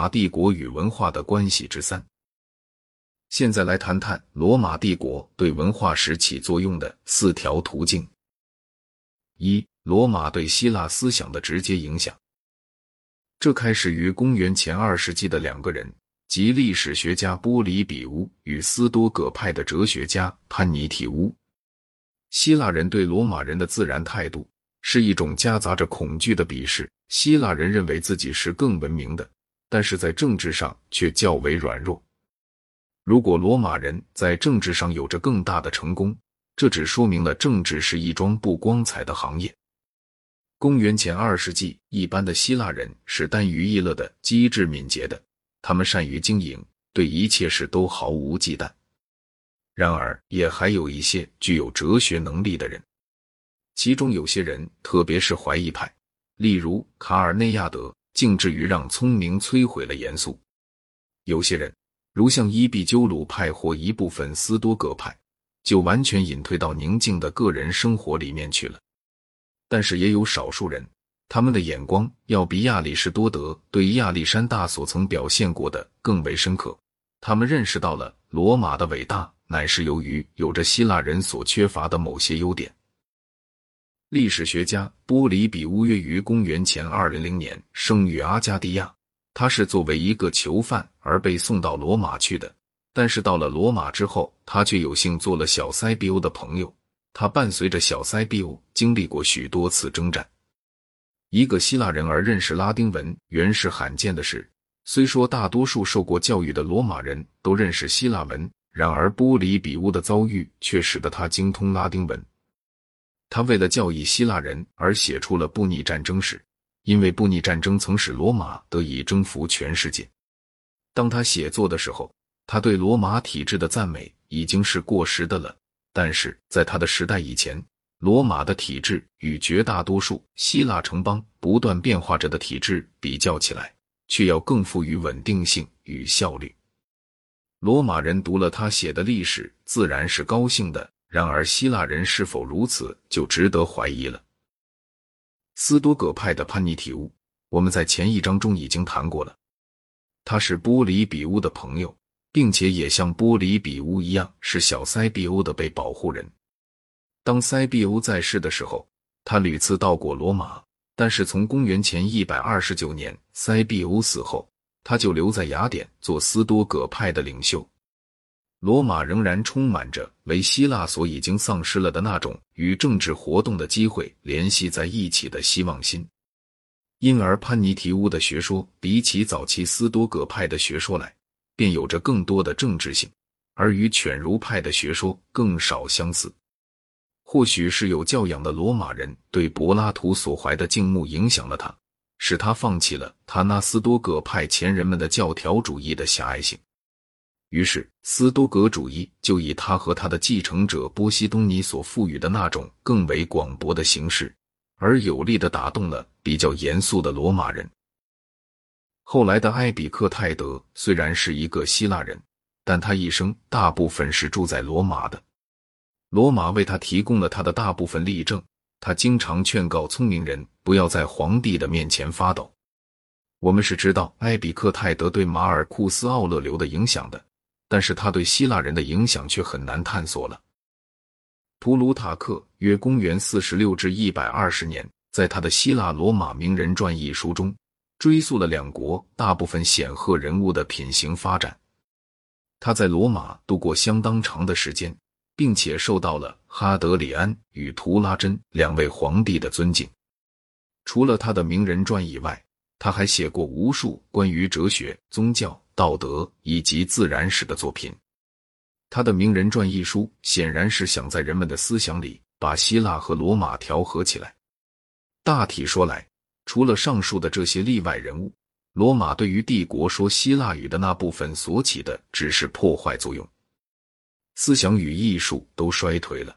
马帝国与文化的关系之三。现在来谈谈罗马帝国对文化史起作用的四条途径。一、罗马对希腊思想的直接影响。这开始于公元前二世纪的两个人，即历史学家波里比乌与斯多葛派的哲学家潘尼提乌。希腊人对罗马人的自然态度是一种夹杂着恐惧的鄙视。希腊人认为自己是更文明的，但是在政治上却较为软弱。如果罗马人在政治上有着更大的成功，这只说明了政治是一桩不光彩的行业。公元前二世纪，一般的希腊人是耽于逸乐的、机智敏捷的，他们善于经营，对一切事都毫无忌惮。然而，也还有一些具有哲学能力的人，其中有些人，特别是怀疑派，例如卡尔内亚德，竟至于让聪明摧毁了严肃；有些人。如像伊壁鸠鲁派或一部分斯多葛派，就完全隐退到宁静的个人生活里面去了。但是也有少数人，他们的眼光要比亚里士多德对亚历山大所曾表现过的更为深刻。他们认识到了罗马的伟大，乃是由于有着希腊人所缺乏的某些优点。历史学家波里比乌约于公元前二零零年生于阿加迪亚。他是作为一个囚犯而被送到罗马去的，但是到了罗马之后，他却有幸做了小塞比欧的朋友。他伴随着小塞比欧经历过许多次征战。一个希腊人而认识拉丁文原是罕见的事。虽说大多数受过教育的罗马人都认识希腊文，然而波里比乌的遭遇却使得他精通拉丁文。他为了教育希腊人而写出了布匿战争史。因为布匿战争曾使罗马得以征服全世界。当他写作的时候，他对罗马体制的赞美已经是过时的了。但是在他的时代以前，罗马的体制与绝大多数希腊城邦不断变化着的体制比较起来，却要更富于稳定性与效率。罗马人读了他写的历史，自然是高兴的。然而，希腊人是否如此，就值得怀疑了。斯多葛派的潘尼提乌，我们在前一章中已经谈过了。他是波里比乌的朋友，并且也像波里比乌一样是小塞庇欧的被保护人。当塞庇欧在世的时候，他屡次到过罗马，但是从公元前一百二十九年塞庇欧死后，他就留在雅典做斯多葛派的领袖。罗马仍然充满着为希腊所已经丧失了的那种与政治活动的机会联系在一起的希望心，因而潘尼提乌的学说比起早期斯多葛派的学说来，便有着更多的政治性，而与犬儒派的学说更少相似。或许是有教养的罗马人对柏拉图所怀的敬慕影响了他，使他放弃了他那斯多葛派前人们的教条主义的狭隘性。于是，斯多格主义就以他和他的继承者波西东尼所赋予的那种更为广博的形式，而有力的打动了比较严肃的罗马人。后来的埃比克泰德虽然是一个希腊人，但他一生大部分是住在罗马的。罗马为他提供了他的大部分例证。他经常劝告聪明人不要在皇帝的面前发抖。我们是知道埃比克泰德对马尔库斯·奥勒留的影响的。但是他对希腊人的影响却很难探索了。普鲁塔克约公元四十六至一百二十年，在他的《希腊罗马名人传》一书中，追溯了两国大部分显赫人物的品行发展。他在罗马度过相当长的时间，并且受到了哈德里安与图拉真两位皇帝的尊敬。除了他的名人传以外，他还写过无数关于哲学、宗教。道德以及自然史的作品，他的《名人传》一书显然是想在人们的思想里把希腊和罗马调和起来。大体说来，除了上述的这些例外人物，罗马对于帝国说希腊语的那部分所起的只是破坏作用，思想与艺术都衰退了。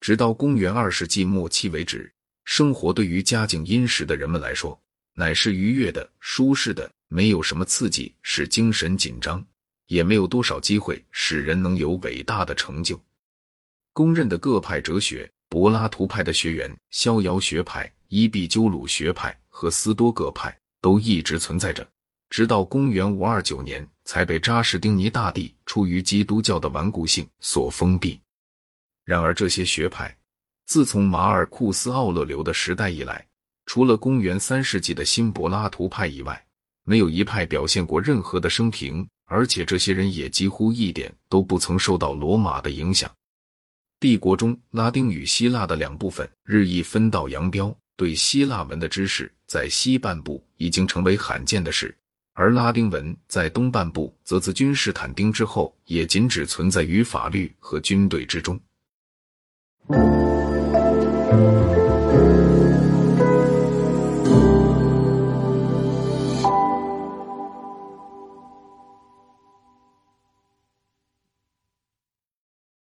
直到公元二世纪末期为止，生活对于家境殷实的人们来说，乃是愉悦的、舒适的。没有什么刺激使精神紧张，也没有多少机会使人能有伟大的成就。公认的各派哲学，柏拉图派的学员、逍遥学派、伊壁鸠鲁学派和斯多葛派都一直存在着，直到公元五二九年才被扎什丁尼大帝出于基督教的顽固性所封闭。然而，这些学派自从马尔库斯·奥勒留的时代以来，除了公元三世纪的新柏拉图派以外，没有一派表现过任何的生平，而且这些人也几乎一点都不曾受到罗马的影响。帝国中拉丁与希腊的两部分日益分道扬镳，对希腊文的知识在西半部已经成为罕见的事，而拉丁文在东半部则自君士坦丁之后也仅只存在于法律和军队之中。